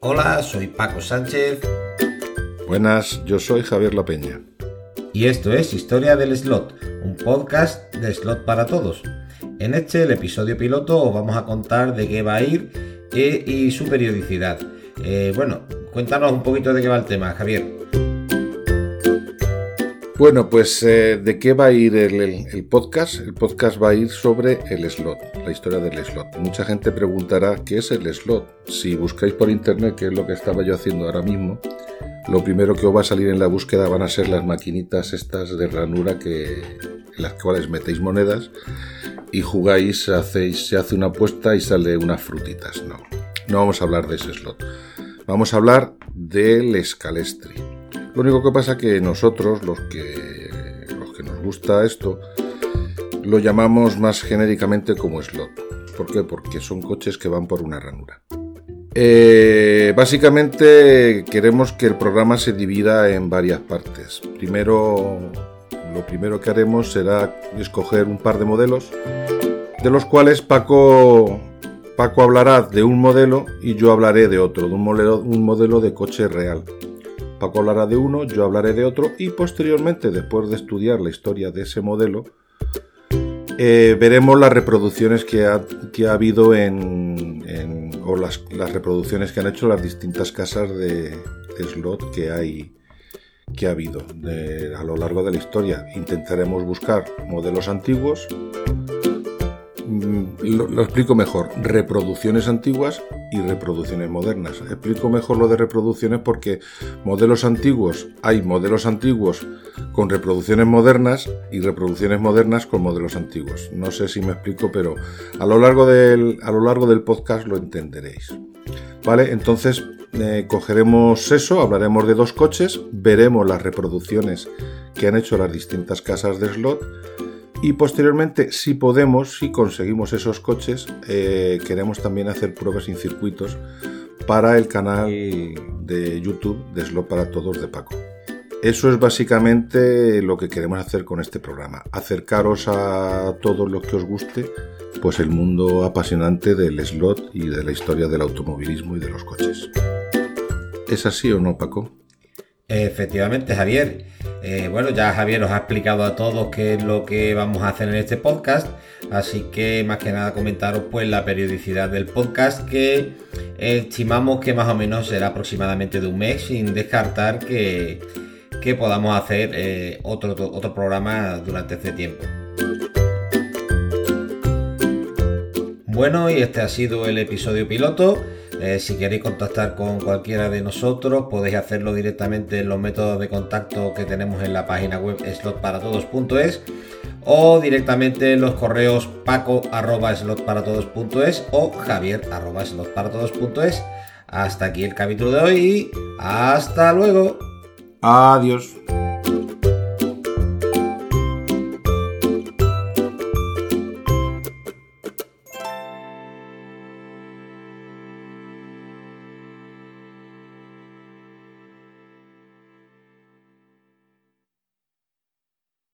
Hola, soy Paco Sánchez. Buenas, yo soy Javier La Peña. Y esto es Historia del Slot, un podcast de Slot para Todos. En este, el episodio piloto, os vamos a contar de qué va a ir eh, y su periodicidad. Eh, bueno, cuéntanos un poquito de qué va el tema, Javier. Bueno, pues eh, ¿de qué va a ir el, podcast? El podcast va a ir sobre el slot, la historia del slot. Mucha gente preguntará qué es el slot. Si buscáis por internet, que es lo que estaba yo haciendo ahora mismo, lo primero que os va a salir en la búsqueda van a ser las maquinitas estas de ranura que, en las cuales metéis monedas y jugáis, hacéis, se hace una apuesta y sale unas frutitas. No, no vamos a hablar de ese slot. Vamos a hablar del escalestri. Lo único que pasa que nosotros, los que, los que nos gusta esto, lo llamamos más genéricamente como slot. ¿Por qué? Porque son coches que van por una ranura. Eh, básicamente queremos que el programa se divida en varias partes. Primero, lo primero que haremos será escoger un par de modelos, de los cuales Paco, Paco hablará de un modelo y yo hablaré de otro, de un modelo, un modelo de coche real. Paco hablará de uno, yo hablaré de otro y posteriormente, después de estudiar la historia de ese modelo, eh, veremos las reproducciones que ha, habido en, o las, reproducciones que han hecho las distintas casas de, slot que hay que ha habido a lo largo de la historia. Intentaremos buscar modelos antiguos Lo, explico mejor, reproducciones antiguas y reproducciones modernas. Explico mejor lo de reproducciones porque modelos antiguos, hay modelos antiguos con reproducciones modernas y reproducciones modernas con modelos antiguos. No sé si me explico, pero a lo largo del, a lo largo del podcast lo entenderéis. ¿Vale? Entonces eh, cogeremos eso, hablaremos de dos coches, veremos las reproducciones que han hecho las distintas casas de slot y posteriormente, si podemos, si conseguimos esos coches, eh, queremos también hacer pruebas en circuitos para el canal de YouTube de Slot para Todos de Paco. Eso es básicamente lo que queremos hacer con este programa. Acercaros a todos los que os guste, pues el mundo apasionante del slot y de la historia del automovilismo y de los coches. ¿Es así o no, Paco? Efectivamente, Javier. Eh, bueno, ya Javier nos ha explicado a todos qué es lo que vamos a hacer en este podcast, así que más que nada comentaros pues la periodicidad del podcast que estimamos que más o menos será aproximadamente de un mes, sin descartar que, podamos hacer eh, otro, otro programa durante este tiempo. Bueno, y este ha sido el episodio piloto. Eh, si queréis contactar con cualquiera de nosotros, podéis hacerlo directamente en los métodos de contacto que tenemos en la página web slotparatodos.es o directamente en los correos paco.slotparatodos.es o javier.slotparatodos.es. Hasta aquí el capítulo de hoy hasta luego. Adiós.